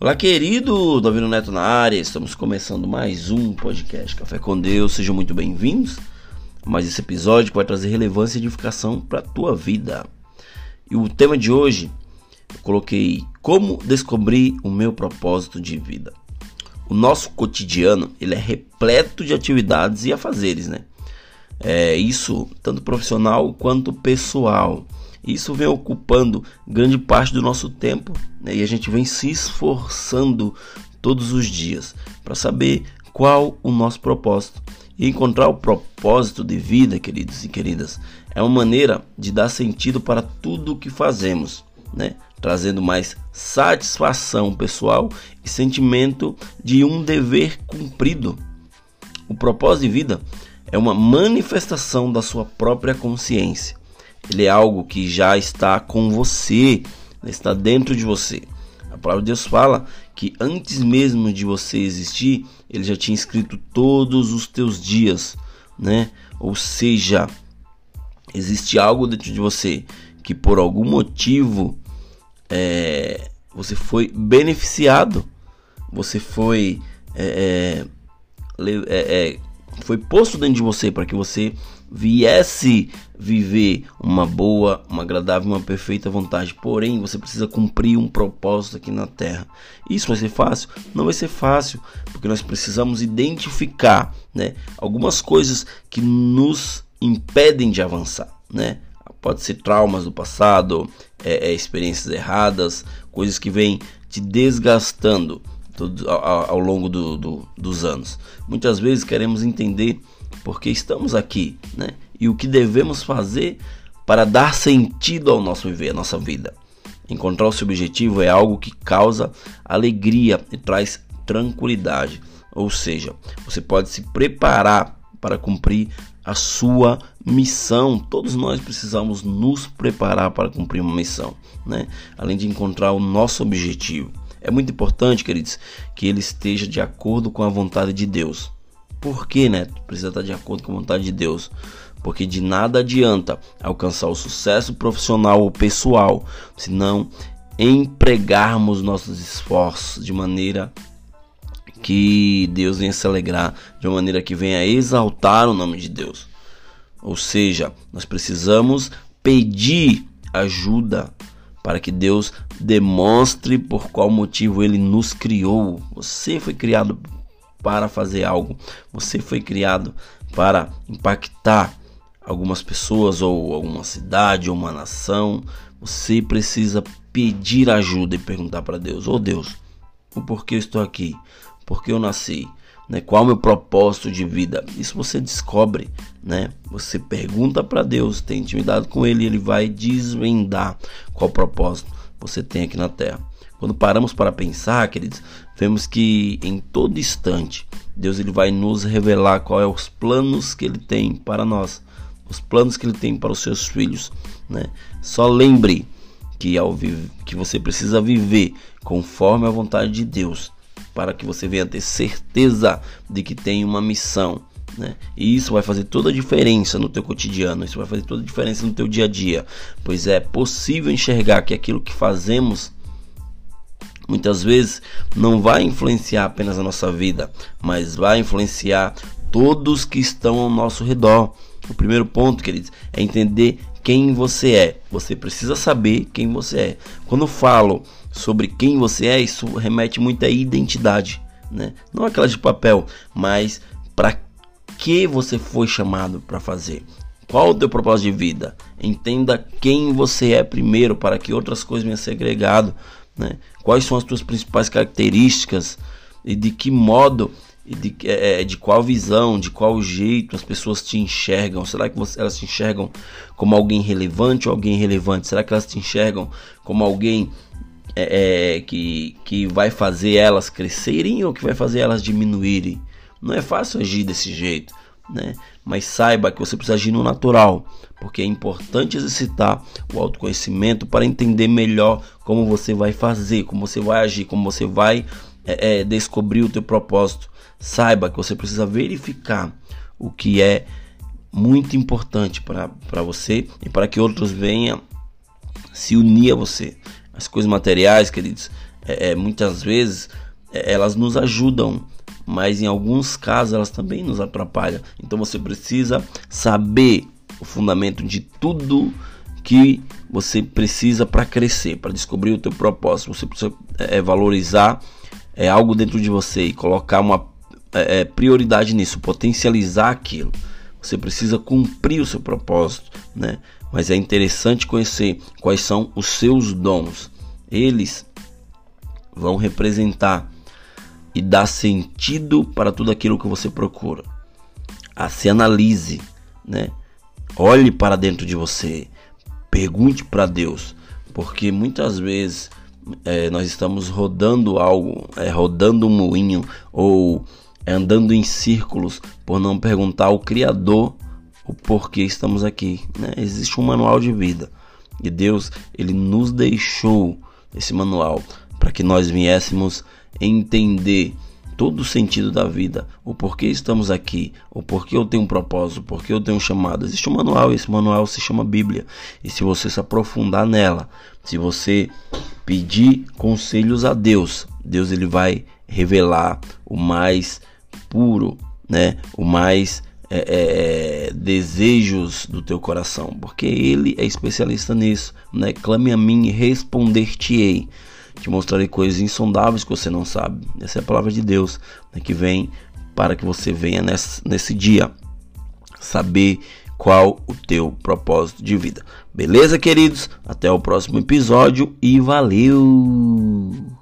Olá, querido Davino Neto na área. Estamos começando mais um podcast Café com Deus. Sejam muito bem-vindos a mais esse episódio vai trazer relevância e edificação para a tua vida. E o tema de hoje eu coloquei como descobrir o meu propósito de vida. O nosso cotidiano ele é repleto de atividades e afazeres, né? É isso tanto profissional quanto pessoal. Isso vem ocupando grande parte do nosso tempo né? e a gente vem se esforçando todos os dias para saber qual o nosso propósito. E encontrar o propósito de vida, queridos e queridas, é uma maneira de dar sentido para tudo o que fazemos, né? trazendo mais satisfação pessoal e sentimento de um dever cumprido. O propósito de vida é uma manifestação da sua própria consciência ele é algo que já está com você, está dentro de você. A palavra de Deus fala que antes mesmo de você existir, ele já tinha escrito todos os teus dias, né? Ou seja, existe algo dentro de você que por algum motivo é, você foi beneficiado, você foi é, é, é, é foi posto dentro de você para que você viesse viver uma boa, uma agradável, uma perfeita vontade. Porém, você precisa cumprir um propósito aqui na Terra. Isso vai ser fácil? Não vai ser fácil, porque nós precisamos identificar, né, algumas coisas que nos impedem de avançar, né? Pode ser traumas do passado, é, é, experiências erradas, coisas que vêm te desgastando todo, ao, ao longo do, do, dos anos. Muitas vezes queremos entender porque estamos aqui, né? E o que devemos fazer para dar sentido ao nosso viver, à nossa vida. Encontrar o seu objetivo é algo que causa alegria e traz tranquilidade. Ou seja, você pode se preparar para cumprir a sua missão. Todos nós precisamos nos preparar para cumprir uma missão, né? Além de encontrar o nosso objetivo. É muito importante, queridos, que ele esteja de acordo com a vontade de Deus. Por que, né? Precisa estar de acordo com a vontade de Deus. Porque de nada adianta alcançar o sucesso profissional ou pessoal se não empregarmos nossos esforços de maneira que Deus venha se alegrar, de uma maneira que venha exaltar o nome de Deus. Ou seja, nós precisamos pedir ajuda para que Deus demonstre por qual motivo ele nos criou. Você foi criado para fazer algo. Você foi criado para impactar algumas pessoas ou alguma cidade ou uma nação. Você precisa pedir ajuda e perguntar para Deus: "Oh Deus, o porquê eu estou aqui? Por que eu nasci?" Né? Qual é o meu propósito de vida? Isso você descobre, né? Você pergunta para Deus, tem intimidade com Ele, Ele vai desvendar qual propósito você tem aqui na Terra. Quando paramos para pensar, queridos, vemos que em todo instante Deus ele vai nos revelar são é os planos que ele tem para nós, os planos que ele tem para os seus filhos, né? Só lembre que ao que você precisa viver conforme a vontade de Deus, para que você venha ter certeza de que tem uma missão, né? E isso vai fazer toda a diferença no teu cotidiano, isso vai fazer toda a diferença no teu dia a dia, pois é possível enxergar que aquilo que fazemos muitas vezes não vai influenciar apenas a nossa vida, mas vai influenciar todos que estão ao nosso redor. O primeiro ponto, queridos, é entender quem você é. Você precisa saber quem você é. Quando falo sobre quem você é, isso remete muito à identidade, né? Não aquela de papel, mas para que você foi chamado para fazer. Qual o teu propósito de vida? Entenda quem você é primeiro para que outras coisas venham a ser agregado. Né? Quais são as tuas principais características e de que modo de, é, é, de qual visão, de qual jeito as pessoas te enxergam? Será que você, elas te enxergam como alguém relevante ou alguém relevante? Será que elas te enxergam como alguém é, é, que, que vai fazer elas crescerem ou que vai fazer elas diminuírem? Não é fácil agir desse jeito né? Mas saiba que você precisa agir no natural, porque é importante exercitar o autoconhecimento para entender melhor como você vai fazer, como você vai agir, como você vai é, é, descobrir o teu propósito. Saiba que você precisa verificar o que é muito importante para você e para que outros venham se unir a você. As coisas materiais, queridos, é, é muitas vezes é, elas nos ajudam, mas em alguns casos elas também nos atrapalham. Então você precisa saber o fundamento de tudo que você precisa para crescer, para descobrir o teu propósito. Você precisa é, valorizar é, algo dentro de você e colocar uma é, prioridade nisso, potencializar aquilo. Você precisa cumprir o seu propósito, né? Mas é interessante conhecer quais são os seus dons. Eles vão representar e dar sentido para tudo aquilo que você procura. Ah, se analise, né? Olhe para dentro de você, pergunte para Deus, porque muitas vezes é, nós estamos rodando algo, é, rodando um moinho ou é, andando em círculos por não perguntar ao Criador o porquê estamos aqui. Né? Existe um manual de vida e Deus ele nos deixou esse manual para que nós viéssemos entender todo o sentido da vida, o porquê estamos aqui, o porquê eu tenho um propósito, o porquê eu tenho um chamado. Existe um manual, esse manual se chama Bíblia. E se você se aprofundar nela, se você pedir conselhos a Deus, Deus ele vai revelar o mais puro, né? O mais é, é, é desejos do teu coração, porque Ele é especialista nisso, né? Clame a mim e responder-te-ei. Te mostrarei coisas insondáveis que você não sabe. Essa é a palavra de Deus né, que vem para que você venha nesse, nesse dia saber qual o teu propósito de vida. Beleza, queridos? Até o próximo episódio e valeu!